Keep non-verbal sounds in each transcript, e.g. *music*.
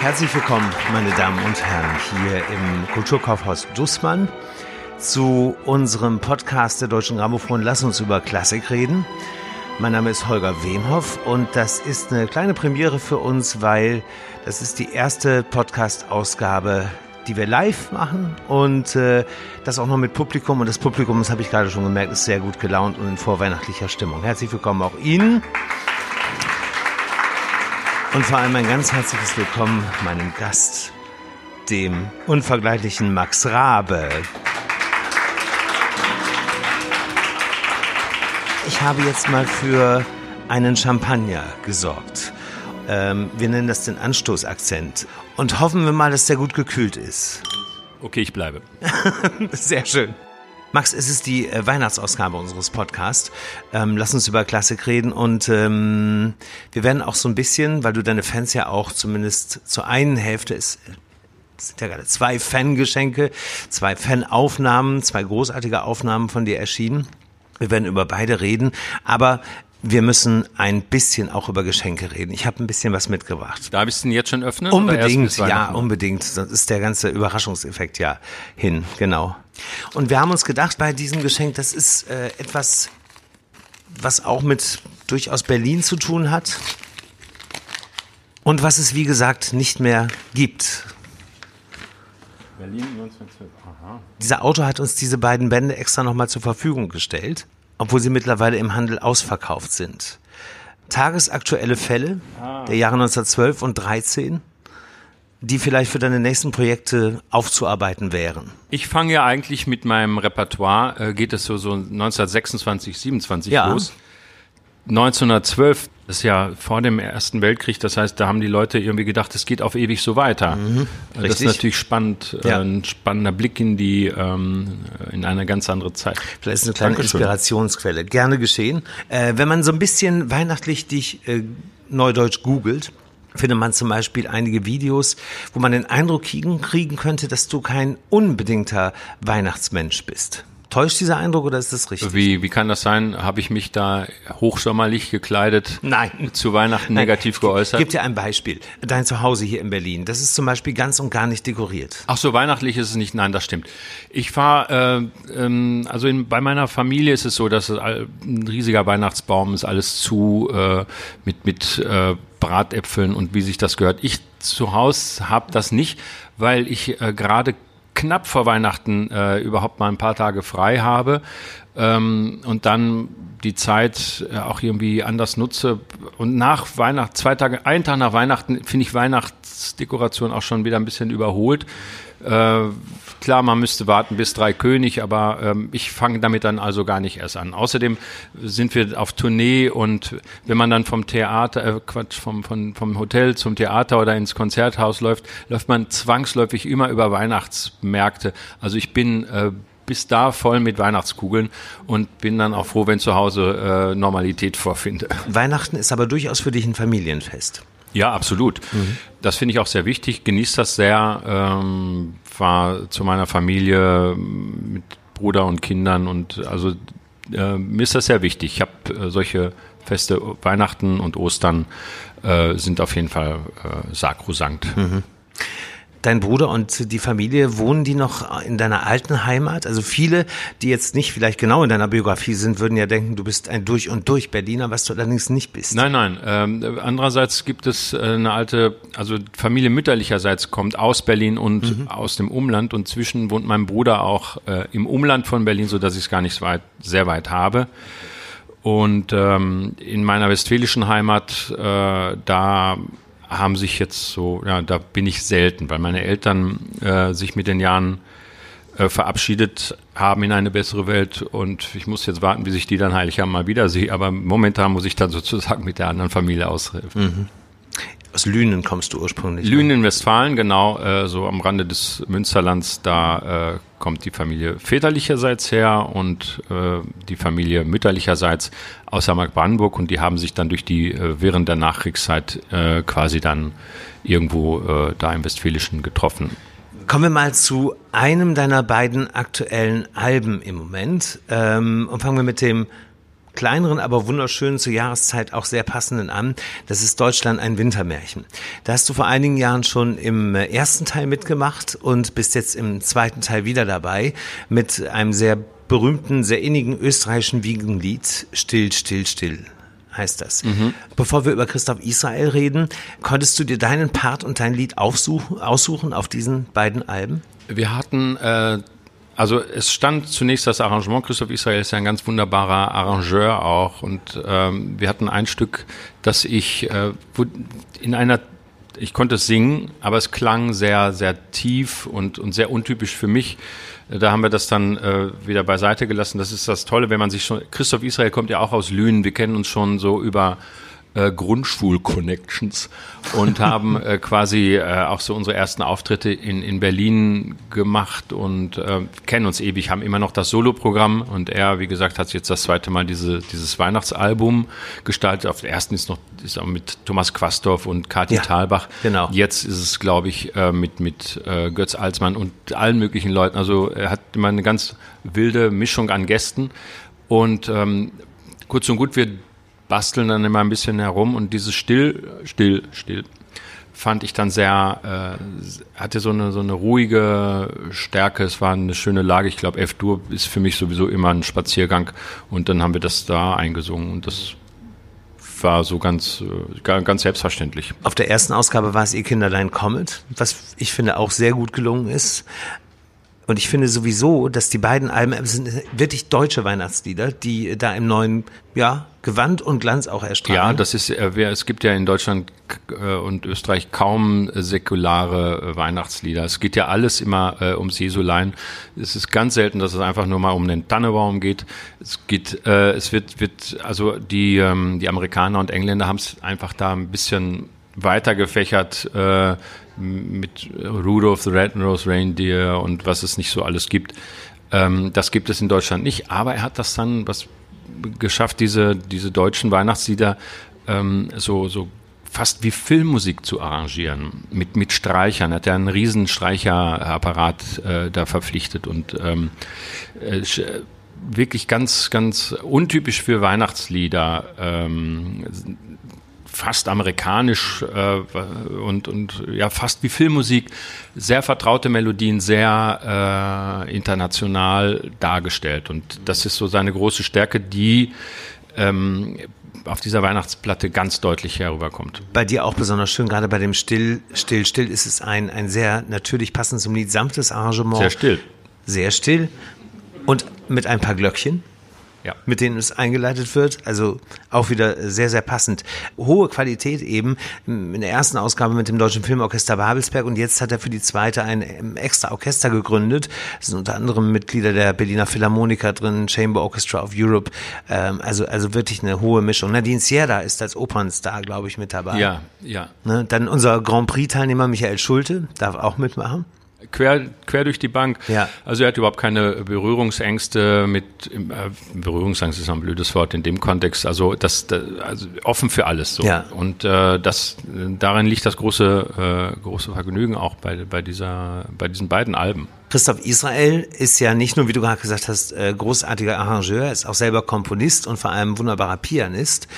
Herzlich willkommen, meine Damen und Herren, hier im Kulturkaufhaus Dussmann zu unserem Podcast der Deutschen Grammophon Lass uns über Klassik reden. Mein Name ist Holger Wemhoff und das ist eine kleine Premiere für uns, weil das ist die erste Podcast-Ausgabe, die wir live machen und äh, das auch noch mit Publikum. Und das Publikum, das habe ich gerade schon gemerkt, ist sehr gut gelaunt und in vorweihnachtlicher Stimmung. Herzlich willkommen auch Ihnen. Und vor allem ein ganz herzliches Willkommen meinem Gast, dem unvergleichlichen Max Rabe. Ich habe jetzt mal für einen Champagner gesorgt. Ähm, wir nennen das den Anstoßakzent. Und hoffen wir mal, dass der gut gekühlt ist. Okay, ich bleibe. *laughs* Sehr schön. Max, es ist die äh, Weihnachtsausgabe unseres Podcasts. Ähm, lass uns über Klassik reden und ähm, wir werden auch so ein bisschen, weil du deine Fans ja auch zumindest zur einen Hälfte ist, sind ja gerade zwei Fangeschenke, zwei Fanaufnahmen, zwei großartige Aufnahmen von dir erschienen. Wir werden über beide reden, aber wir müssen ein bisschen auch über Geschenke reden. Ich habe ein bisschen was mitgebracht. Darf ich es denn jetzt schon öffnen? Unbedingt, ja, unbedingt. Sonst ist der ganze Überraschungseffekt ja hin, genau. Und wir haben uns gedacht, bei diesem Geschenk, das ist äh, etwas, was auch mit durchaus Berlin zu tun hat. Und was es, wie gesagt, nicht mehr gibt. Berlin 1912, aha. Dieser Autor hat uns diese beiden Bände extra nochmal zur Verfügung gestellt obwohl sie mittlerweile im Handel ausverkauft sind. Tagesaktuelle Fälle ah. der Jahre 1912 und 13, die vielleicht für deine nächsten Projekte aufzuarbeiten wären. Ich fange ja eigentlich mit meinem Repertoire, äh, geht es so, so 1926, 27 ja. los. 1912 das ist ja vor dem Ersten Weltkrieg, das heißt, da haben die Leute irgendwie gedacht, es geht auf ewig so weiter. Mhm, das ist natürlich spannend, äh, ja. ein spannender Blick in die, ähm, in eine ganz andere Zeit. Vielleicht ist eine kleine Dankeschön. Inspirationsquelle. Gerne geschehen. Äh, wenn man so ein bisschen weihnachtlich dich äh, neudeutsch googelt, findet man zum Beispiel einige Videos, wo man den Eindruck kriegen, kriegen könnte, dass du kein unbedingter Weihnachtsmensch bist. Täuscht dieser Eindruck oder ist das richtig? Wie, wie kann das sein? Habe ich mich da hochsommerlich gekleidet Nein. zu Weihnachten Nein. negativ geäußert? Ich gebe dir ein Beispiel. Dein Zuhause hier in Berlin, das ist zum Beispiel ganz und gar nicht dekoriert. Ach so, weihnachtlich ist es nicht. Nein, das stimmt. Ich fahre, äh, ähm, also in, bei meiner Familie ist es so, dass es ein riesiger Weihnachtsbaum ist, alles zu äh, mit, mit äh, Bratäpfeln und wie sich das gehört. Ich zu Hause habe das nicht, weil ich äh, gerade knapp vor Weihnachten äh, überhaupt mal ein paar Tage frei habe ähm, und dann die Zeit äh, auch irgendwie anders nutze. Und nach Weihnachten, zwei Tage, einen Tag nach Weihnachten, finde ich Weihnachtsdekoration auch schon wieder ein bisschen überholt. Äh, klar, man müsste warten bis drei König, aber ähm, ich fange damit dann also gar nicht erst an. Außerdem sind wir auf Tournee und wenn man dann vom Theater, äh, Quatsch, vom, vom, vom Hotel zum Theater oder ins Konzerthaus läuft, läuft man zwangsläufig immer über Weihnachtsmärkte. Also ich bin äh, bis da voll mit Weihnachtskugeln und bin dann auch froh, wenn zu Hause äh, Normalität vorfinde. *laughs* Weihnachten ist aber durchaus für dich ein Familienfest. Ja, absolut. Mhm. Das finde ich auch sehr wichtig. Genießt das sehr. Ähm, war zu meiner Familie mit Bruder und Kindern und also äh, mir ist das sehr wichtig. Ich habe äh, solche Feste, Weihnachten und Ostern äh, sind auf jeden Fall äh, sakrosankt. Mhm dein Bruder und die Familie, wohnen die noch in deiner alten Heimat? Also viele, die jetzt nicht vielleicht genau in deiner Biografie sind, würden ja denken, du bist ein durch und durch Berliner, was du allerdings nicht bist. Nein, nein. Ähm, andererseits gibt es äh, eine alte, also Familie mütterlicherseits kommt aus Berlin und mhm. aus dem Umland und zwischen wohnt mein Bruder auch äh, im Umland von Berlin, so dass ich es gar nicht so weit, sehr weit habe. Und ähm, in meiner westfälischen Heimat, äh, da haben sich jetzt so, ja, da bin ich selten, weil meine Eltern äh, sich mit den Jahren äh, verabschiedet haben in eine bessere Welt und ich muss jetzt warten, bis ich die dann Heiligabend mal wiedersehe, aber momentan muss ich dann *laughs* sozusagen mit der anderen Familie aushelfen. Mhm. Aus Lünen kommst du ursprünglich. Lünen ne? in Westfalen, genau, äh, so am Rande des Münsterlands, da äh, kommt die Familie väterlicherseits her und äh, die Familie mütterlicherseits aus Hamburg-Brandenburg und die haben sich dann durch die, äh, während der Nachkriegszeit äh, quasi dann irgendwo äh, da im Westfälischen getroffen. Kommen wir mal zu einem deiner beiden aktuellen Alben im Moment ähm, und fangen wir mit dem kleineren, aber wunderschönen zur Jahreszeit auch sehr passenden an. Das ist Deutschland ein Wintermärchen. Da hast du vor einigen Jahren schon im ersten Teil mitgemacht und bist jetzt im zweiten Teil wieder dabei mit einem sehr berühmten, sehr innigen österreichischen Wiegenlied Still, still, still heißt das. Mhm. Bevor wir über Christoph Israel reden, konntest du dir deinen Part und dein Lied aufsuchen, aussuchen auf diesen beiden Alben? Wir hatten äh, also es stand zunächst das Arrangement. Christoph Israel ist ja ein ganz wunderbarer Arrangeur auch. Und ähm, wir hatten ein Stück, das ich äh, in einer, ich konnte es singen, aber es klang sehr, sehr tief und, und sehr untypisch für mich. Da haben wir das dann äh, wieder beiseite gelassen. Das ist das Tolle, wenn man sich schon. Christoph Israel kommt ja auch aus Lünen. Wir kennen uns schon so über äh, Grundschul-Connections und haben äh, quasi äh, auch so unsere ersten Auftritte in, in Berlin gemacht und äh, kennen uns ewig, haben immer noch das Soloprogramm und er, wie gesagt, hat jetzt das zweite Mal diese, dieses Weihnachtsalbum gestaltet. Auf der ersten ist noch ist auch mit Thomas Quastorf und Kathi ja, Thalbach. Genau. Jetzt ist es, glaube ich, äh, mit, mit äh, Götz Alsmann und allen möglichen Leuten. Also er hat immer eine ganz wilde Mischung an Gästen und ähm, kurz und gut, wir basteln dann immer ein bisschen herum und dieses Still, Still, Still fand ich dann sehr, äh, hatte so eine, so eine ruhige Stärke. Es war eine schöne Lage. Ich glaube, F-Dur ist für mich sowieso immer ein Spaziergang und dann haben wir das da eingesungen und das war so ganz, äh, ganz selbstverständlich. Auf der ersten Ausgabe war es Ihr Kinderlein Comet, was ich finde auch sehr gut gelungen ist. Und ich finde sowieso, dass die beiden Alben sind wirklich deutsche Weihnachtslieder, die da im neuen, ja, Gewand und Glanz auch erstrahlen. Ja, das ist, äh, es gibt ja in Deutschland äh, und Österreich kaum säkulare äh, Weihnachtslieder. Es geht ja alles immer ums Jesulein. Es ist ganz selten, dass es einfach nur mal um den Tannebaum geht. Es geht, es wird, wird, also die, ähm, die Amerikaner und Engländer haben es einfach da ein bisschen weiter gefächert, mit Rudolph the Red-Nosed Reindeer und was es nicht so alles gibt. Ähm, das gibt es in Deutschland nicht, aber er hat das dann was geschafft, diese, diese deutschen Weihnachtslieder ähm, so, so fast wie Filmmusik zu arrangieren, mit, mit Streichern. Er hat ja einen riesen Streicherapparat äh, da verpflichtet und ähm, äh, wirklich ganz, ganz untypisch für Weihnachtslieder. Ähm, fast amerikanisch äh, und, und ja fast wie Filmmusik, sehr vertraute Melodien, sehr äh, international dargestellt. Und das ist so seine große Stärke, die ähm, auf dieser Weihnachtsplatte ganz deutlich herüberkommt. Bei dir auch besonders schön, gerade bei dem Still, Still, Still ist es ein, ein sehr natürlich passend zum Lied, sanftes Arrangement. Sehr still. Sehr still und mit ein paar Glöckchen ja. mit denen es eingeleitet wird. Also auch wieder sehr, sehr passend. Hohe Qualität eben in der ersten Ausgabe mit dem Deutschen Filmorchester Babelsberg und jetzt hat er für die zweite ein ähm, extra Orchester gegründet. Es sind unter anderem Mitglieder der Berliner Philharmoniker drin, Chamber Orchestra of Europe. Ähm, also, also wirklich eine hohe Mischung. Nadine Sierra ist als Opernstar, glaube ich, mit dabei. Ja, ja. Ne? Dann unser Grand Prix-Teilnehmer Michael Schulte darf auch mitmachen quer, quer durch die Bank. Ja. Also er hat überhaupt keine Berührungsängste mit, äh, Berührungsangst ist ein blödes Wort in dem Kontext, also das, das also offen für alles. So. Ja. Und äh, das, darin liegt das große, äh, große Vergnügen auch bei, bei, dieser, bei diesen beiden Alben. Christoph Israel ist ja nicht nur, wie du gerade gesagt hast, äh, großartiger Arrangeur, er ist auch selber Komponist und vor allem wunderbarer Pianist.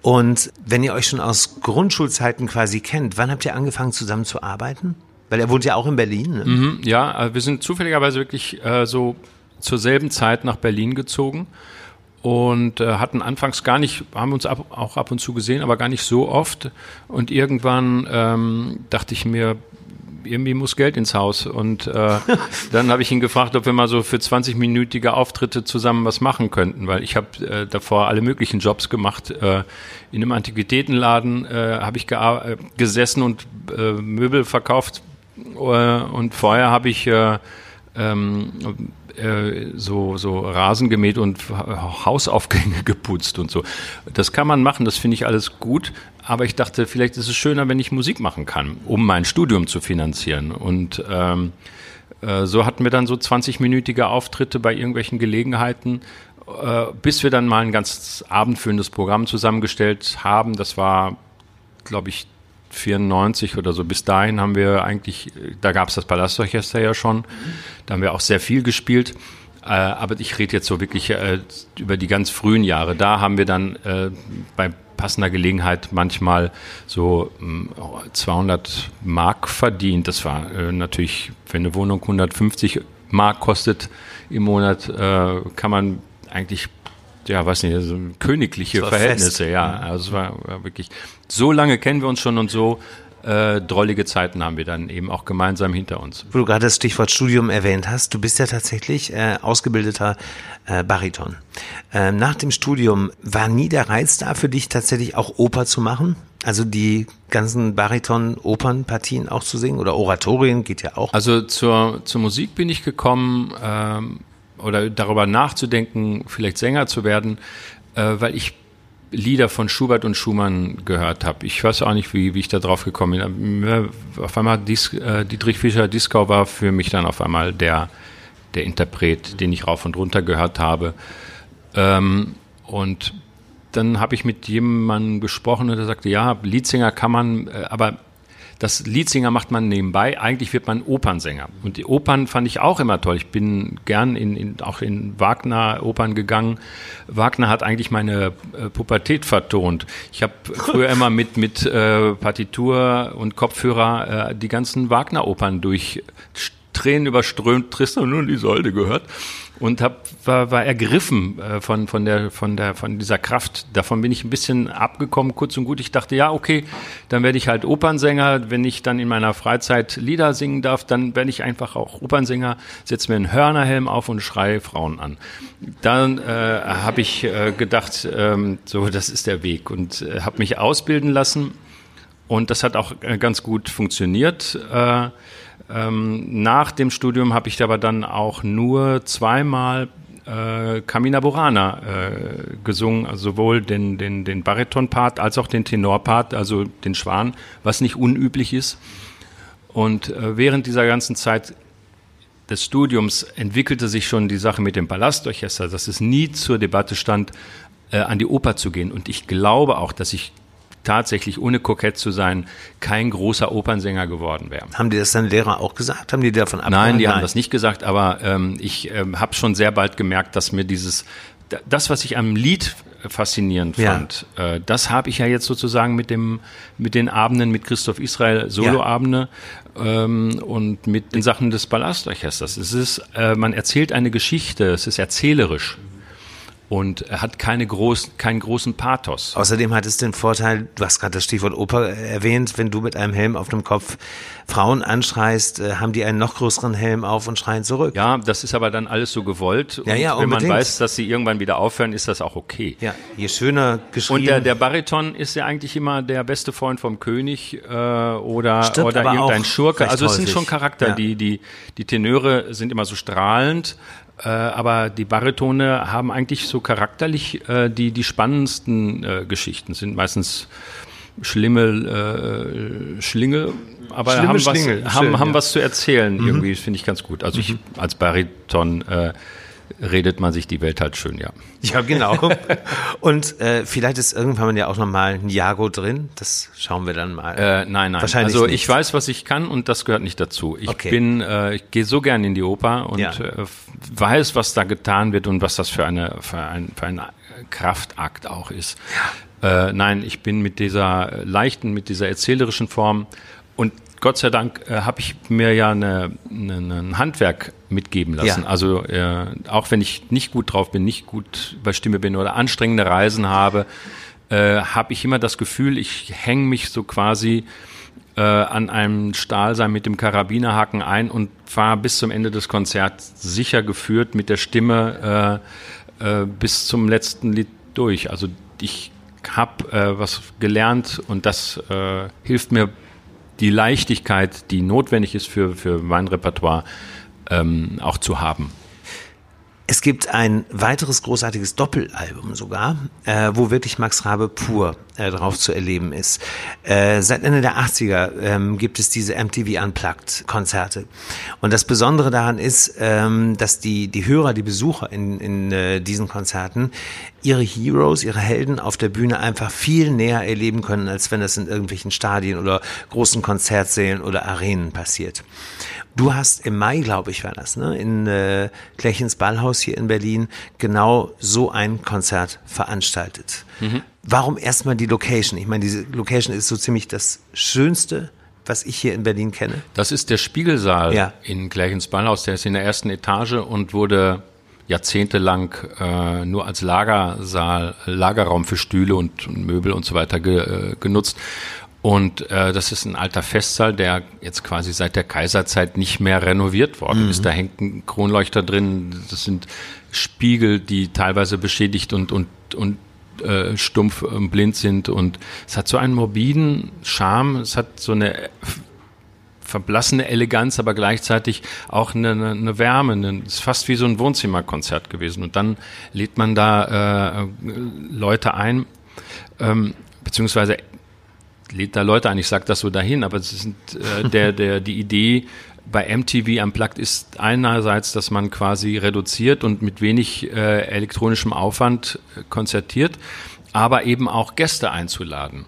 Und wenn ihr euch schon aus Grundschulzeiten quasi kennt, wann habt ihr angefangen zusammen zu arbeiten? Weil er wohnt ja auch in Berlin. Ne? Mhm, ja, äh, wir sind zufälligerweise wirklich äh, so zur selben Zeit nach Berlin gezogen und äh, hatten anfangs gar nicht, haben uns ab, auch ab und zu gesehen, aber gar nicht so oft. Und irgendwann ähm, dachte ich mir, irgendwie muss Geld ins Haus. Und äh, *laughs* dann habe ich ihn gefragt, ob wir mal so für 20-minütige Auftritte zusammen was machen könnten, weil ich habe äh, davor alle möglichen Jobs gemacht. Äh, in einem Antiquitätenladen äh, habe ich äh, gesessen und Möbel verkauft und vorher habe ich äh, ähm, äh, so, so Rasen gemäht und Hausaufgänge *laughs* geputzt und so. Das kann man machen, das finde ich alles gut. Aber ich dachte, vielleicht ist es schöner, wenn ich Musik machen kann, um mein Studium zu finanzieren. Und ähm, äh, so hatten wir dann so 20-minütige Auftritte bei irgendwelchen Gelegenheiten, äh, bis wir dann mal ein ganz abendfüllendes Programm zusammengestellt haben. Das war, glaube ich, 94 oder so. Bis dahin haben wir eigentlich, da gab es das Palastorchester ja schon, da haben wir auch sehr viel gespielt. Äh, aber ich rede jetzt so wirklich äh, über die ganz frühen Jahre. Da haben wir dann äh, bei passender Gelegenheit manchmal so 200 mm, Mark verdient. Das war natürlich, wenn eine Wohnung 150 Mark kostet im Monat, kann man eigentlich ja, weiß nicht, so königliche Verhältnisse, fest. ja. Mhm. Also es war, war, wirklich, so lange kennen wir uns schon und so äh, drollige Zeiten haben wir dann eben auch gemeinsam hinter uns. Wo du gerade das Stichwort Studium erwähnt hast, du bist ja tatsächlich äh, ausgebildeter äh, Bariton. Ähm, nach dem Studium war nie der Reiz da für dich tatsächlich auch Oper zu machen? Also die ganzen Bariton-Opernpartien auch zu singen oder Oratorien geht ja auch. Also zur, zur Musik bin ich gekommen ähm, oder darüber nachzudenken, vielleicht Sänger zu werden, äh, weil ich Lieder von Schubert und Schumann gehört habe. Ich weiß auch nicht, wie, wie ich da drauf gekommen bin. Auf einmal Dies, äh, Dietrich Fischer-Dieskau war für mich dann auf einmal der, der Interpret, den ich rauf und runter gehört habe. Ähm, und dann habe ich mit jemandem gesprochen und der sagte, ja, Liedsänger kann man, äh, aber das Liedsänger macht man nebenbei. Eigentlich wird man Opernsänger. Und die Opern fand ich auch immer toll. Ich bin gern in, in auch in Wagner-Opern gegangen. Wagner hat eigentlich meine äh, Pubertät vertont. Ich habe früher *laughs* immer mit, mit äh, Partitur und Kopfhörer äh, die ganzen Wagner-Opern durch Tränen überströmt Tristan und Isolde gehört und hab, war, war ergriffen äh, von, von, der, von, der, von dieser Kraft. Davon bin ich ein bisschen abgekommen, kurz und gut. Ich dachte, ja, okay, dann werde ich halt Opernsänger. Wenn ich dann in meiner Freizeit Lieder singen darf, dann werde ich einfach auch Opernsänger, setze mir einen Hörnerhelm auf und schreie Frauen an. Dann äh, habe ich äh, gedacht, ähm, so, das ist der Weg und äh, habe mich ausbilden lassen. Und das hat auch äh, ganz gut funktioniert. Äh, ähm, nach dem Studium habe ich aber dann auch nur zweimal äh, Camina Burana äh, gesungen, also sowohl den, den, den Bariton-Part als auch den Tenor-Part, also den Schwan, was nicht unüblich ist. Und äh, während dieser ganzen Zeit des Studiums entwickelte sich schon die Sache mit dem Palastorchester, dass es nie zur Debatte stand, äh, an die Oper zu gehen. Und ich glaube auch, dass ich tatsächlich, ohne kokett zu sein, kein großer Opernsänger geworden wäre. Haben die das dann Lehrer auch gesagt? Haben die davon abgeraten? Nein, die Nein. haben das nicht gesagt, aber ähm, ich ähm, habe schon sehr bald gemerkt, dass mir dieses, das, was ich am Lied faszinierend fand, ja. äh, das habe ich ja jetzt sozusagen mit dem, mit den Abenden mit Christoph Israel, Soloabende, ja. ähm, und mit den Sachen des Ballastorchesters. Es ist, äh, man erzählt eine Geschichte, es ist erzählerisch und er hat keine groß, keinen großen Pathos. Außerdem hat es den Vorteil, du hast gerade das Stichwort Oper erwähnt, wenn du mit einem Helm auf dem Kopf Frauen anschreist, äh, haben die einen noch größeren Helm auf und schreien zurück. Ja, das ist aber dann alles so gewollt. Ja, ja, und wenn man weiß, dass sie irgendwann wieder aufhören, ist das auch okay. Ja, je schöner geschrieben. Und der, der Bariton ist ja eigentlich immer der beste Freund vom König äh, oder, Stimmt, oder irgendein Schurke. Also es sind schon Charakter, ja. die, die, die Tenöre sind immer so strahlend äh, aber die Baritone haben eigentlich so charakterlich äh, die, die spannendsten äh, Geschichten, sind meistens schlimme äh, Schlinge, aber Schlimme haben, Schlingel, was, haben, haben ja. was zu erzählen, mhm. irgendwie, finde ich ganz gut. Also ich mhm. als Bariton äh, redet man sich die Welt halt schön, ja. Ja, genau. *laughs* Und äh, vielleicht ist irgendwann ja auch nochmal ein Jago drin. Das schauen wir dann mal. Äh, nein, nein. Wahrscheinlich also nicht. ich weiß, was ich kann und das gehört nicht dazu. Ich okay. bin, äh, ich gehe so gern in die Oper und ja. äh, weiß, was da getan wird und was das für eine für ein, für ein Kraftakt auch ist. Ja. Äh, nein, ich bin mit dieser leichten, mit dieser erzählerischen Form und Gott sei Dank äh, habe ich mir ja eine, eine, ein Handwerk mitgeben lassen. Ja. Also äh, auch wenn ich nicht gut drauf bin, nicht gut bei Stimme bin oder anstrengende Reisen habe, äh, habe ich immer das Gefühl, ich hänge mich so quasi äh, an einem Stahlseil mit dem Karabinerhaken ein und fahre bis zum Ende des Konzerts sicher geführt mit der Stimme äh, äh, bis zum letzten Lied durch. Also ich habe äh, was gelernt und das äh, hilft mir die Leichtigkeit, die notwendig ist für, für mein Repertoire, ähm, auch zu haben. Es gibt ein weiteres großartiges Doppelalbum sogar, äh, wo wirklich Max Rabe pur äh, drauf zu erleben ist. Äh, seit Ende der 80er ähm, gibt es diese MTV Unplugged Konzerte. Und das Besondere daran ist, ähm, dass die, die Hörer, die Besucher in, in äh, diesen Konzerten ihre Heroes, ihre Helden auf der Bühne einfach viel näher erleben können, als wenn es in irgendwelchen Stadien oder großen Konzertsälen oder Arenen passiert. Du hast im Mai, glaube ich, war das, ne, in äh, Klechens Ballhaus hier in Berlin genau so ein Konzert veranstaltet. Mhm. Warum erstmal die Location? Ich meine, diese Location ist so ziemlich das Schönste, was ich hier in Berlin kenne. Das ist der Spiegelsaal ja. in Klechens Ballhaus. Der ist in der ersten Etage und wurde jahrzehntelang äh, nur als Lagersaal, Lagerraum für Stühle und, und Möbel und so weiter ge, äh, genutzt. Und äh, das ist ein alter Festsaal, der jetzt quasi seit der Kaiserzeit nicht mehr renoviert worden mhm. ist. Da hängt ein Kronleuchter drin, das sind Spiegel, die teilweise beschädigt und, und, und äh, stumpf und blind sind. Und es hat so einen morbiden Charme, es hat so eine verblassene Eleganz, aber gleichzeitig auch eine, eine Wärme. Es ist fast wie so ein Wohnzimmerkonzert gewesen. Und dann lädt man da äh, Leute ein, ähm, beziehungsweise lädt da Leute ein. Ich sage das so dahin, aber es sind äh, der, *laughs* der, die Idee bei MTV Unplugged ist einerseits, dass man quasi reduziert und mit wenig äh, elektronischem Aufwand äh, konzertiert, aber eben auch Gäste einzuladen.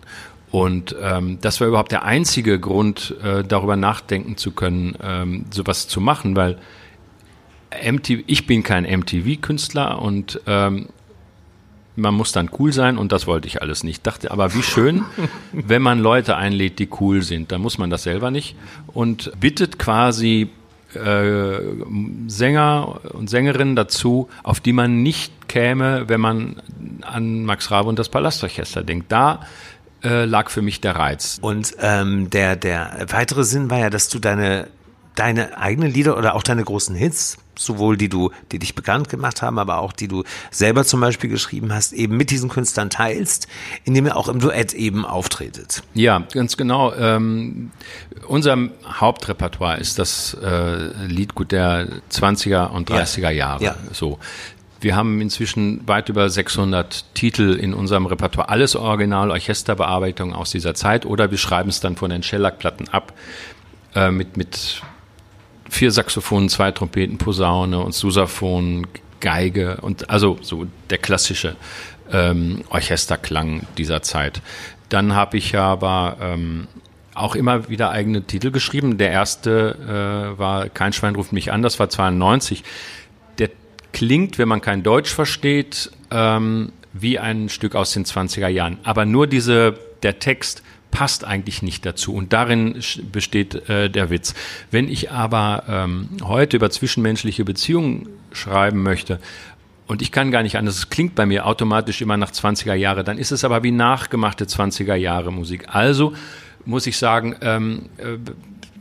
Und ähm, das war überhaupt der einzige Grund, äh, darüber nachdenken zu können, ähm, sowas zu machen, weil MTV, ich bin kein MTV-Künstler und ähm, man muss dann cool sein und das wollte ich alles nicht. Dachte, aber wie schön, *laughs* wenn man Leute einlädt, die cool sind, dann muss man das selber nicht und bittet quasi äh, Sänger und Sängerinnen dazu, auf die man nicht käme, wenn man an Max Rabe und das Palastorchester denkt. Da äh, lag für mich der Reiz. Und ähm, der, der weitere Sinn war ja, dass du deine, deine eigenen Lieder oder auch deine großen Hits, sowohl die du, die dich bekannt gemacht haben, aber auch die du selber zum Beispiel geschrieben hast, eben mit diesen Künstlern teilst, indem ihr auch im Duett eben auftretet. Ja, ganz genau. Ähm, unser Hauptrepertoire ist das äh, Liedgut der 20er und 30er ja. Jahre. Ja. So. Wir haben inzwischen weit über 600 Titel in unserem Repertoire. Alles Original, Orchesterbearbeitung aus dieser Zeit oder wir schreiben es dann von den Schellackplatten ab äh, mit, mit vier Saxophonen, zwei Trompeten, Posaune und Susaphon, Geige und also so der klassische ähm, Orchesterklang dieser Zeit. Dann habe ich aber ähm, auch immer wieder eigene Titel geschrieben. Der erste äh, war Kein Schwein ruft mich an, das war 92 klingt, wenn man kein Deutsch versteht, ähm, wie ein Stück aus den 20er Jahren. Aber nur diese, der Text passt eigentlich nicht dazu. Und darin besteht äh, der Witz. Wenn ich aber ähm, heute über zwischenmenschliche Beziehungen schreiben möchte, und ich kann gar nicht anders, es klingt bei mir automatisch immer nach 20er Jahre, dann ist es aber wie nachgemachte 20er Jahre Musik. Also muss ich sagen, ähm, äh,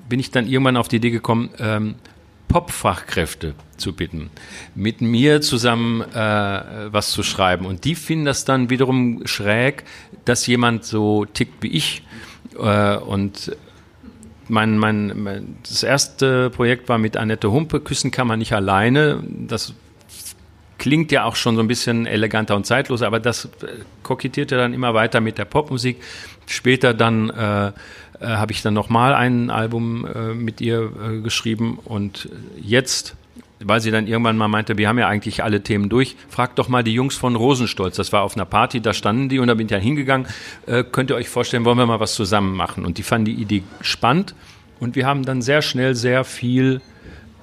bin ich dann irgendwann auf die Idee gekommen, ähm, Pop-Fachkräfte zu bitten, mit mir zusammen äh, was zu schreiben. Und die finden das dann wiederum schräg, dass jemand so tickt wie ich. Äh, und mein, mein, mein, das erste Projekt war mit Annette Humpe, Küssen kann man nicht alleine. Das klingt ja auch schon so ein bisschen eleganter und zeitloser, aber das kokettierte dann immer weiter mit der Popmusik. Später dann äh, äh, habe ich dann nochmal ein Album äh, mit ihr äh, geschrieben und jetzt weil sie dann irgendwann mal meinte, wir haben ja eigentlich alle Themen durch. Fragt doch mal die Jungs von Rosenstolz. Das war auf einer Party, da standen die und da bin ich dann hingegangen. Äh, könnt ihr euch vorstellen, wollen wir mal was zusammen machen? Und die fanden die Idee spannend und wir haben dann sehr schnell sehr viel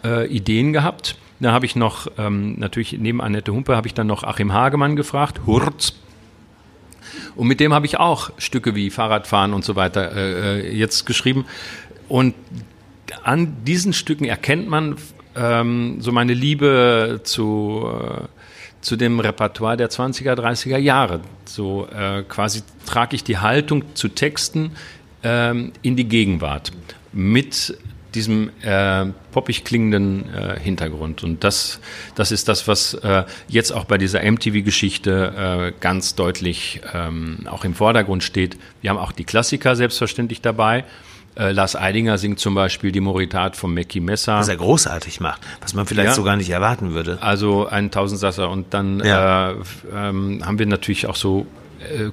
äh, Ideen gehabt. Da habe ich noch, ähm, natürlich neben Annette Humpe, habe ich dann noch Achim Hagemann gefragt, Hurz, und mit dem habe ich auch Stücke wie Fahrradfahren und so weiter äh, äh, jetzt geschrieben. Und an diesen Stücken erkennt man ähm, so meine Liebe zu, äh, zu dem Repertoire der 20er, 30er Jahre. So äh, quasi trage ich die Haltung zu Texten ähm, in die Gegenwart mit diesem äh, poppig klingenden äh, Hintergrund. Und das, das ist das, was äh, jetzt auch bei dieser MTV-Geschichte äh, ganz deutlich ähm, auch im Vordergrund steht. Wir haben auch die Klassiker selbstverständlich dabei. Äh, Lars Eidinger singt zum Beispiel die Moritat von Mackie Messer. Was er großartig macht, was man vielleicht ja. so gar nicht erwarten würde. Also ein Tausendsasser. Und dann ja. äh, ähm, haben wir natürlich auch so äh,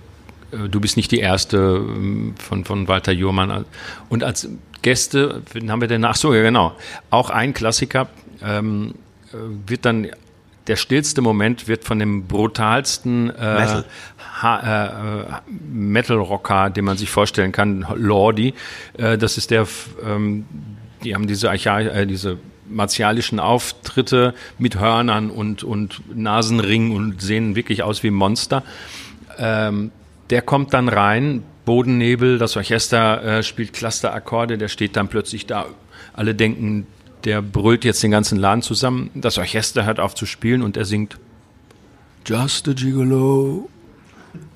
Du bist nicht die erste ähm, von, von Walter Jurmann. Und als Gäste, wen haben wir denn? Ach so, ja genau. Auch ein Klassiker ähm, wird dann der stillste Moment wird von dem brutalsten äh, Metal. Ha- äh, Metal-Rocker, den man sich vorstellen kann, Lordi. Äh, das ist der, ähm, die haben diese, Archa äh, diese martialischen Auftritte mit Hörnern und, und Nasenringen und sehen wirklich aus wie Monster. Ähm, der kommt dann rein, Bodennebel, das Orchester äh, spielt Clusterakkorde, der steht dann plötzlich da. Alle denken, der brüllt jetzt den ganzen Laden zusammen. Das Orchester hört auf zu spielen und er singt Just a Gigolo,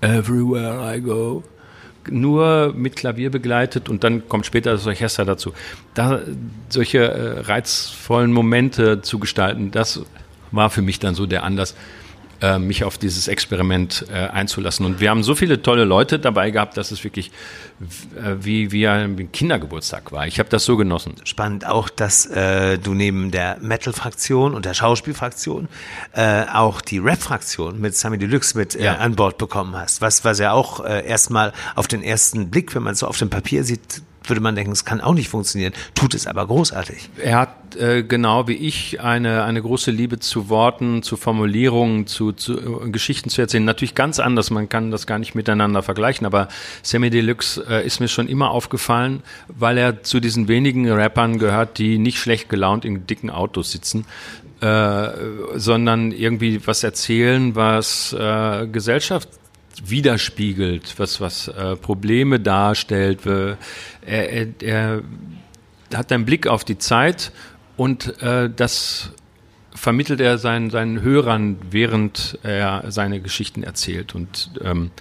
everywhere I go. Nur mit Klavier begleitet und dann kommt später das Orchester dazu. Da solche äh, reizvollen Momente zu gestalten, das war für mich dann so der Anlass, äh, mich auf dieses Experiment äh, einzulassen. Und wir haben so viele tolle Leute dabei gehabt, dass es wirklich äh, wie, wie ein Kindergeburtstag war. Ich habe das so genossen. Spannend auch, dass du neben der Metal-Fraktion und der Schauspielfraktion auch die Rap-Fraktion mit Sammy Deluxe mit Ja. an Bord bekommen hast. Was, was ja auch erstmal auf den ersten Blick, wenn man es so auf dem Papier sieht, würde man denken, es kann auch nicht funktionieren. Tut es aber großartig. Er hat äh, genau wie ich eine, eine große Liebe zu Worten, zu Formulierungen, zu, zu äh, Geschichten zu erzählen. Natürlich ganz anders, man kann das gar nicht miteinander vergleichen, aber Sammy Deluxe äh, ist mir schon immer aufgefallen, weil er zu diesen wenigen Rappern gehört, die nicht schlecht gelaunt in dicken Autos sitzen, äh, sondern irgendwie was erzählen, was äh, Gesellschaft widerspiegelt, was, was äh, Probleme darstellt. Er, er, er hat einen Blick auf die Zeit und äh, das vermittelt er seinen, seinen Hörern, während er seine Geschichten erzählt. Und ähm,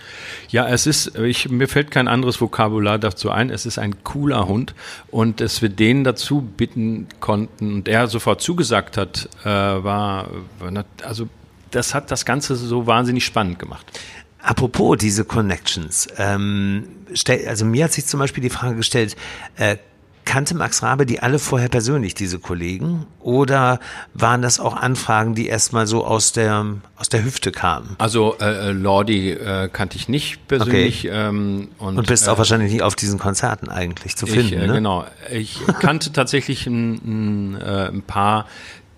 ja, es ist, ich, mir fällt kein anderes Vokabular dazu ein, es ist ein cooler Hund und dass wir den dazu bitten konnten und er sofort zugesagt hat, äh, war, also das hat das Ganze so wahnsinnig spannend gemacht. Apropos diese Connections, ähm, stell, also mir hat sich zum Beispiel die Frage gestellt, äh, kannte Max Rabe die alle vorher persönlich, diese Kollegen? Oder waren das auch Anfragen, die erstmal so aus der, aus der Hüfte kamen? Also äh, äh, Lordi äh, kannte ich nicht persönlich. Ähm, und, Und bist äh, auch wahrscheinlich nie auf diesen Konzerten eigentlich zu Ich, finden, äh, ne? Genau. Ich kannte tatsächlich ein, ein, äh, ein paar,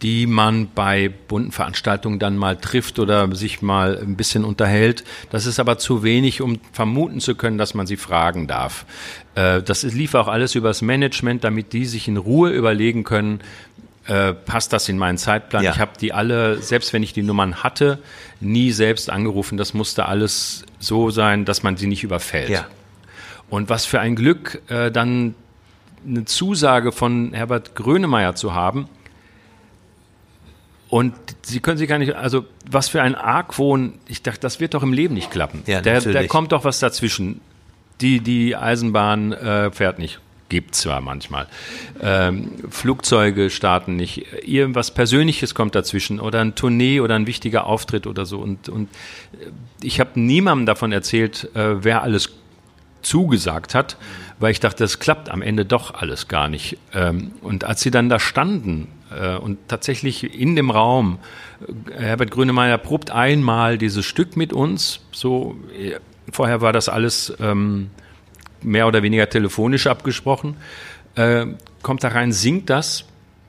die man bei bunten Veranstaltungen dann mal trifft oder sich mal ein bisschen unterhält. Das ist aber zu wenig, um vermuten zu können, dass man sie fragen darf. Äh, Das lief auch alles übers Management, damit die sich in Ruhe überlegen können, äh, passt das in meinen Zeitplan? Ja. Ich habe die alle, selbst wenn ich die Nummern hatte, nie selbst angerufen. Das musste alles so sein, dass man sie nicht überfällt. Ja. Und was für ein Glück, äh, dann eine Zusage von Herbert Grönemeyer zu haben. Und Sie können sich gar nicht, also was für ein Argwohn, ich dachte, das wird doch im Leben nicht klappen. Ja, natürlich. da kommt doch was dazwischen. Die, die Eisenbahn äh, fährt nicht. Gibt zwar manchmal. Ähm, Flugzeuge starten nicht. Irgendwas Persönliches kommt dazwischen oder ein Tournee oder ein wichtiger Auftritt oder so. Und, und äh, ich habe niemandem davon erzählt, äh, wer alles zugesagt hat, weil ich dachte, das klappt am Ende doch alles gar nicht. Ähm, und als sie dann da standen und tatsächlich in dem Raum, äh, Herbert Grönemeyer probt einmal dieses Stück mit uns, so äh, vorher war das alles ähm, mehr oder weniger telefonisch abgesprochen, äh, kommt da rein, singt das.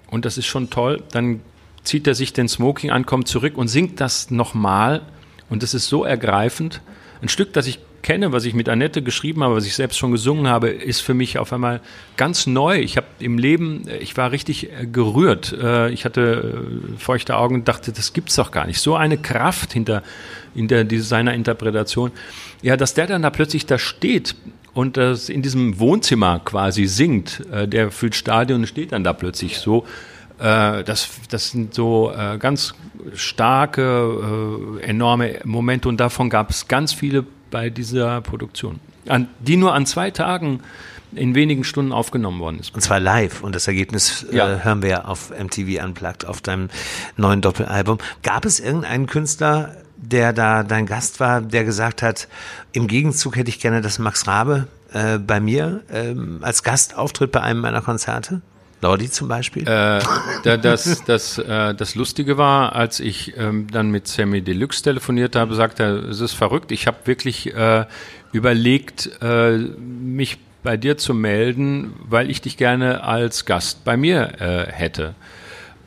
Und das ist schon toll, dann zieht er sich den Smoking an, kommt zurück und singt das nochmal. Und das ist so ergreifend. Ein Stück, das ich kenne, was ich mit Annette geschrieben habe, was ich selbst schon gesungen habe, ist für mich auf einmal ganz neu. Ich habe im Leben, äh, ich war richtig äh, gerührt. Äh, Ich hatte feuchte Augen und dachte, das gibt's doch gar nicht. So eine Kraft hinter, hinter seiner Interpretation. Ja, dass der dann da plötzlich da steht und das in diesem Wohnzimmer quasi singt, der füllt Stadion und steht dann da plötzlich so. Das, das sind so ganz starke, enorme Momente und davon gab es ganz viele bei dieser Produktion, an, die nur an zwei Tagen in wenigen Stunden aufgenommen worden ist. Und zwar live. Und das Ergebnis Ja. äh, hören wir ja auf MTV Unplugged, auf deinem neuen Doppelalbum. Gab es irgendeinen Künstler, der da dein Gast war, der gesagt hat, im Gegenzug hätte ich gerne, dass Max Rabe äh, bei mir ähm, als Gast auftritt bei einem meiner Konzerte? Lordi zum Beispiel? Äh, da, das, das, äh, das Lustige war, als ich ähm, dann mit Sammy Deluxe telefoniert habe, sagte er, es ist verrückt. Ich habe wirklich äh, überlegt, äh, mich bei dir zu melden, weil ich dich gerne als Gast bei mir äh, hätte.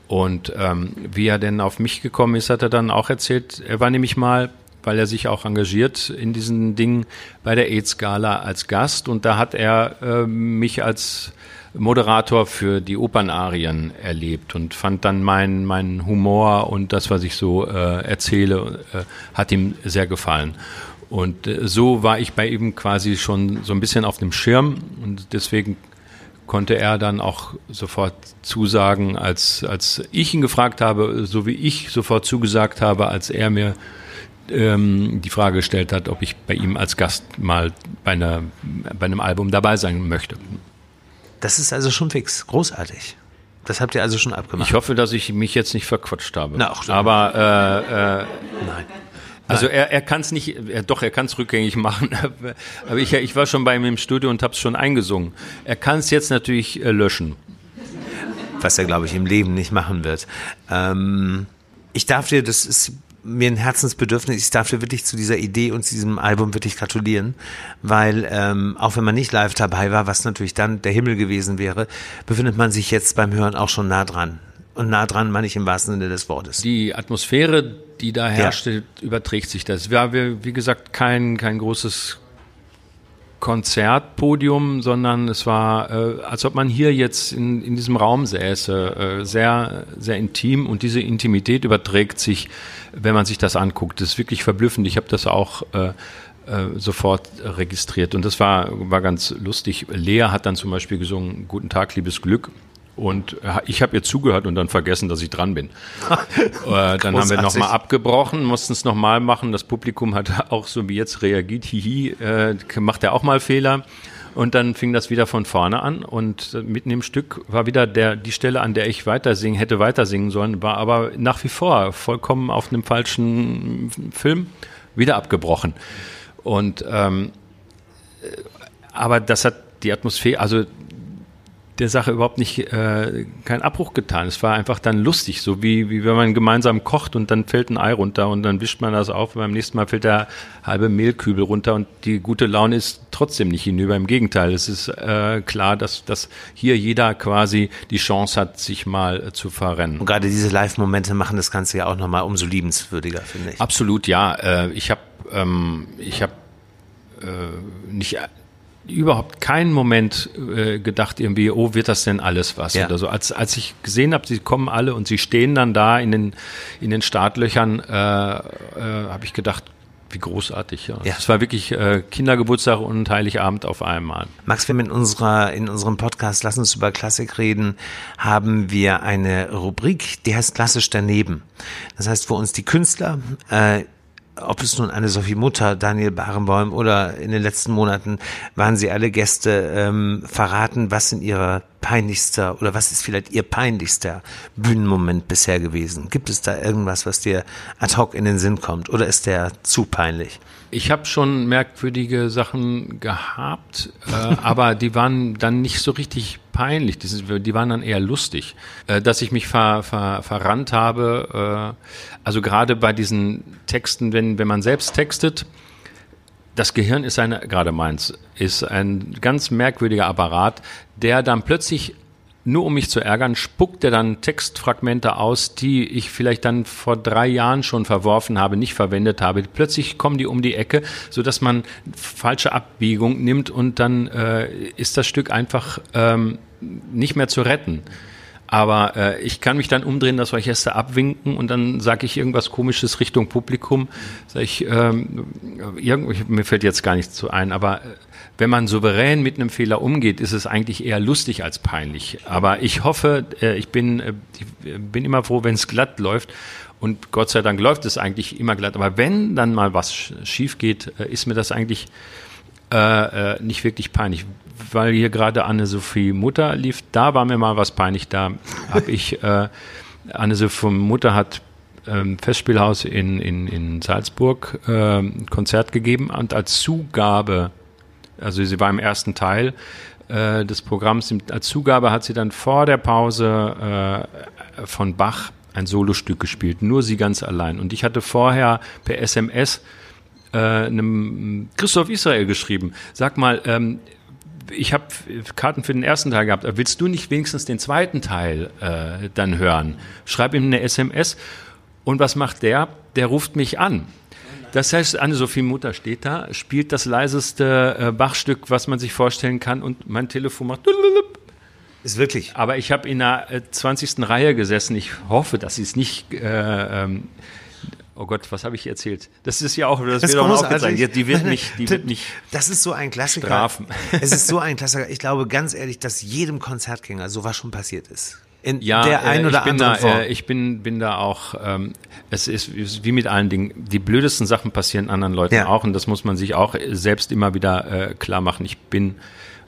Und ähm, wie er denn auf mich gekommen ist, hat er dann auch erzählt. Er war nämlich mal, weil er sich auch engagiert in diesen Dingen, bei der AIDS-Gala als Gast. Und da hat er äh, mich als Moderator für die Opernarien erlebt und fand dann meinen mein Humor und das, was ich so äh, erzähle, äh, hat ihm sehr gefallen. Und äh, so war ich bei ihm quasi schon so ein bisschen auf dem Schirm und deswegen konnte er dann auch sofort zusagen, als, als ich ihn gefragt habe, so wie ich sofort zugesagt habe, als er mir ähm, die Frage gestellt hat, ob ich bei ihm als Gast mal bei, einer, bei einem Album dabei sein möchte. Das ist also schon fix. Großartig. Das habt ihr also schon abgemacht. Ich hoffe, dass ich mich jetzt nicht verquatscht habe. Na, auch Aber äh, äh, nein. Also er, er kann es nicht, er, doch, er kann es rückgängig *laughs* machen. Aber ich, ich war schon bei ihm im Studio und habe es schon eingesungen. Er kann es jetzt natürlich äh, löschen. Was er, glaube ich, im Leben nicht machen wird. Ähm, ich darf dir, das ist mir ein Herzensbedürfnis, ich darf dir wirklich zu dieser Idee und zu diesem Album wirklich gratulieren, weil ähm, auch wenn man nicht live dabei war, was natürlich dann der Himmel gewesen wäre, befindet man sich jetzt beim Hören auch schon nah dran. Und nah dran meine ich im wahrsten Sinne des Wortes. Die Atmosphäre, die da herrschte, ja. überträgt sich das. Wir haben, wie gesagt, kein, kein großes Konzertpodium, sondern es war, äh, als ob man hier jetzt in, in diesem Raum säße, äh, sehr, sehr intim und diese Intimität überträgt sich, wenn man sich das anguckt. Das ist wirklich verblüffend. Ich habe das auch äh, äh sofort registriert und das war, war ganz lustig. Lea hat dann zum Beispiel gesungen, Guten Tag, liebes Glück. Und ich habe ihr zugehört und dann vergessen, dass ich dran bin. *laughs* äh, dann haben wir nochmal abgebrochen, mussten es nochmal machen. Das Publikum hat *laughs* auch so wie jetzt reagiert, hihi, äh, macht er auch mal Fehler. Und dann fing das wieder von vorne an und äh, mitten im Stück war wieder der, die Stelle, an der ich weiter singen, hätte weiter singen sollen, war aber nach wie vor vollkommen auf einem falschen Film wieder abgebrochen. Und ähm, äh, aber das hat die Atmosphäre, also der Sache überhaupt nicht äh, keinen Abbruch getan. Es war einfach dann lustig, so wie, wie wenn man gemeinsam kocht und dann fällt ein Ei runter und dann wischt man das auf und beim nächsten Mal fällt der halbe Mehlkübel runter und die gute Laune ist trotzdem nicht hinüber. Im Gegenteil, es ist äh, klar, dass, dass hier jeder quasi die Chance hat, sich mal äh, zu verrennen. Und gerade diese Live-Momente machen das Ganze ja auch nochmal umso liebenswürdiger, finde ich. Absolut, ja. Äh, ich habe ähm, ich hab, äh, nicht überhaupt keinen Moment äh, gedacht irgendwie, oh, wird das denn alles was ja. oder so. Als, als ich gesehen habe, sie kommen alle und sie stehen dann da in den, in den Startlöchern, äh, äh, habe ich gedacht, wie großartig. Ja. ja. Es war wirklich äh, Kindergeburtstag und Heiligabend auf einmal. Max, wir in unserer in unserem Podcast Lass uns über Klassik reden, haben wir eine Rubrik, die heißt klassisch daneben. Das heißt, wo uns die Künstler äh, ob es nun eine Sophie Mutter, Daniel Barenboim oder in den letzten Monaten waren sie alle Gäste, ähm, verraten, was in ihrer peinlichster oder was ist vielleicht ihr peinlichster Bühnenmoment bisher gewesen? Gibt es da irgendwas, was dir ad hoc in den Sinn kommt oder ist der zu peinlich? Ich habe schon merkwürdige Sachen gehabt, äh, aber die waren dann nicht so richtig peinlich. Die, die waren dann eher lustig, äh, dass ich mich ver, ver, verrannt habe. Äh, also gerade bei diesen Texten, wenn, wenn man selbst textet, das Gehirn ist eine, gerade meins, ist ein ganz merkwürdiger Apparat, der dann plötzlich nur um mich zu ärgern, spuckt er dann Textfragmente aus, die ich vielleicht dann vor drei Jahren schon verworfen habe, nicht verwendet habe. Plötzlich kommen die um die Ecke, so dass man falsche Abbiegung nimmt und dann äh, ist das Stück einfach ähm, nicht mehr zu retten. Aber äh, ich kann mich dann umdrehen, das Orchester abwinken und dann sage ich irgendwas Komisches Richtung Publikum. Sag ich, ähm, mir fällt jetzt gar nichts zu ein, aber äh, wenn man souverän mit einem Fehler umgeht, ist es eigentlich eher lustig als peinlich. Aber ich hoffe, äh, ich bin, äh, ich bin immer froh, wenn es glatt läuft. Und Gott sei Dank läuft es eigentlich immer glatt. Aber wenn dann mal was schief geht, äh, ist mir das eigentlich äh, nicht wirklich peinlich. Weil hier gerade Anne-Sophie Mutter lief, da war mir mal was peinlich. Da habe ich, äh, Anne-Sophie Mutter hat ähm, Festspielhaus in, in, in Salzburg äh, Konzert gegeben und als Zugabe also sie war im ersten Teil äh, des Programms. Als Zugabe hat sie dann vor der Pause äh, von Bach ein Solostück gespielt, nur sie ganz allein. Und ich hatte vorher per SMS äh, einem Christoph Israel geschrieben, sag mal, ähm, ich habe Karten für den ersten Teil gehabt, willst du nicht wenigstens den zweiten Teil äh, dann hören? Schreib ihm eine SMS. Und was macht der? Der ruft mich an. Das heißt, Anne-Sophie Mutter steht da, spielt das leiseste äh, Bachstück, was man sich vorstellen kann, und mein Telefon macht. Ist wirklich. Aber ich habe in der äh, 20. Reihe gesessen. Ich hoffe, dass sie es nicht. Äh, ähm, oh Gott, was habe ich erzählt? Das ist ja auch, das, das wird auch aufgezeigt. Die wird mich, die wird mich. Das ist so ein Klassiker. Strafen. Es ist so ein Klassiker. Ich glaube ganz ehrlich, dass jedem Konzertgänger sowas schon passiert ist. In ja, der ein äh, oder anderen da, Form. Äh, ich bin, bin da auch, ähm, es ist wie mit allen Dingen, die blödesten Sachen passieren anderen Leuten ja. auch und das muss man sich auch selbst immer wieder äh, klar machen. Ich bin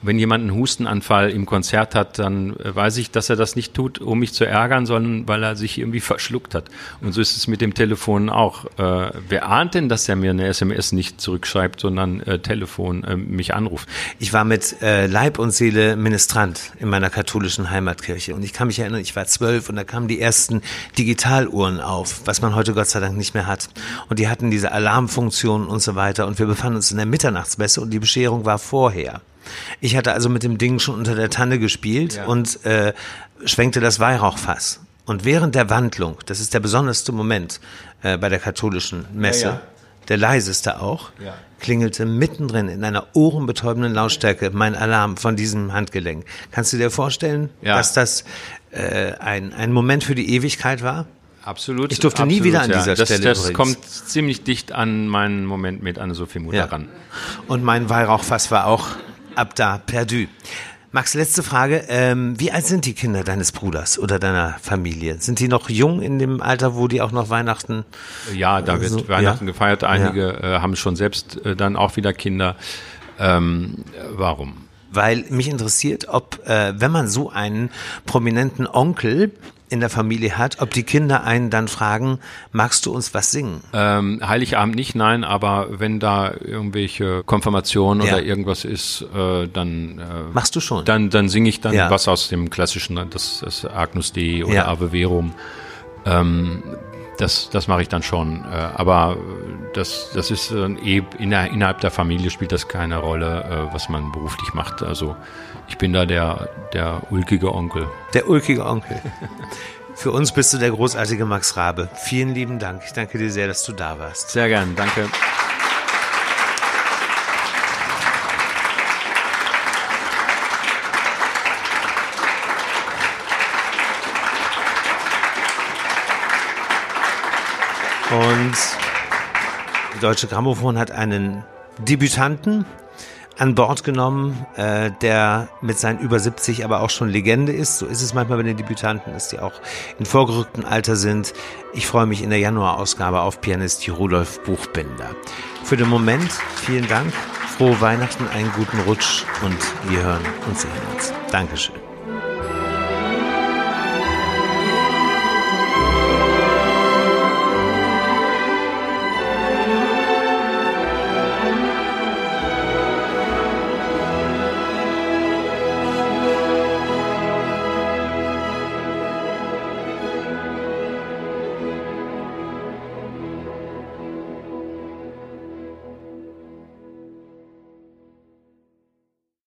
wenn jemand einen Hustenanfall im Konzert hat, dann äh, weiß ich, dass er das nicht tut, um mich zu ärgern, sondern weil er sich irgendwie verschluckt hat. Und so ist es mit dem Telefon auch. Äh, wer ahnt denn, dass er mir eine SMS nicht zurückschreibt, sondern äh, Telefon äh, mich anruft? Ich war mit äh, Leib und Seele Ministrant in meiner katholischen Heimatkirche und ich kann mich erinnern, ich war zwölf und da kamen die ersten Digitaluhren auf, was man heute Gott sei Dank nicht mehr hat. Und die hatten diese Alarmfunktion und so weiter und wir befanden uns in der Mitternachtsmesse und die Bescherung war vorher. Ich hatte also mit dem Ding schon unter der Tanne gespielt ja. und äh, schwenkte das Weihrauchfass. Und während der Wandlung, das ist der besonderste Moment äh, bei der katholischen Messe, ja, ja. der leiseste auch, klingelte mittendrin in einer ohrenbetäubenden Lautstärke mein Alarm von diesem Handgelenk. Kannst du dir vorstellen, dass das äh, ein, ein Moment für die Ewigkeit war? Absolut. Ich durfte absolut, nie wieder an dieser das, Stelle. Das übrigens. kommt ziemlich dicht an meinen Moment mit Anne-Sophie Mutter ja. ran. Und mein Weihrauchfass war auch ab da perdu. Max, letzte Frage. Ähm, wie alt sind die Kinder deines Bruders oder deiner Familie? Sind die noch jung in dem Alter, wo die auch noch Weihnachten? Ja, da wird so, Weihnachten ja? gefeiert. Einige ja. äh, haben schon selbst äh, dann auch wieder Kinder. Ähm, warum? Weil mich interessiert, ob, äh, wenn man so einen prominenten Onkel in der Familie hat, ob die Kinder einen dann fragen, magst du uns was singen? Ähm, Heiligabend nicht, nein, aber wenn da irgendwelche Konfirmationen ja. oder irgendwas ist, äh, dann äh, machst du schon. Dann, dann singe ich dann ja. was aus dem klassischen, das, das Agnus Dei oder ja. Ave Verum. Ähm, das, das mache ich dann schon. Äh, aber das, das ist äh, eh innerhalb der Familie spielt das keine Rolle, äh, was man beruflich macht. Also ich bin da der, der ulkige Onkel. Der ulkige Onkel. Für uns bist du der großartige Max Rabe. Vielen lieben Dank. Ich danke dir sehr, dass du da warst. Sehr gern, danke. Und die Deutsche Grammophon hat einen Debütanten, an Bord genommen, äh, der mit seinen über 70 aber auch schon Legende ist. So ist es manchmal bei den Debütanten, dass die auch in vorgerücktem Alter sind. Ich freue mich in der Januarausgabe auf Pianist Rudolf Buchbinder. Für den Moment vielen Dank, frohe Weihnachten, einen guten Rutsch und wir hören und sehen uns. Dankeschön.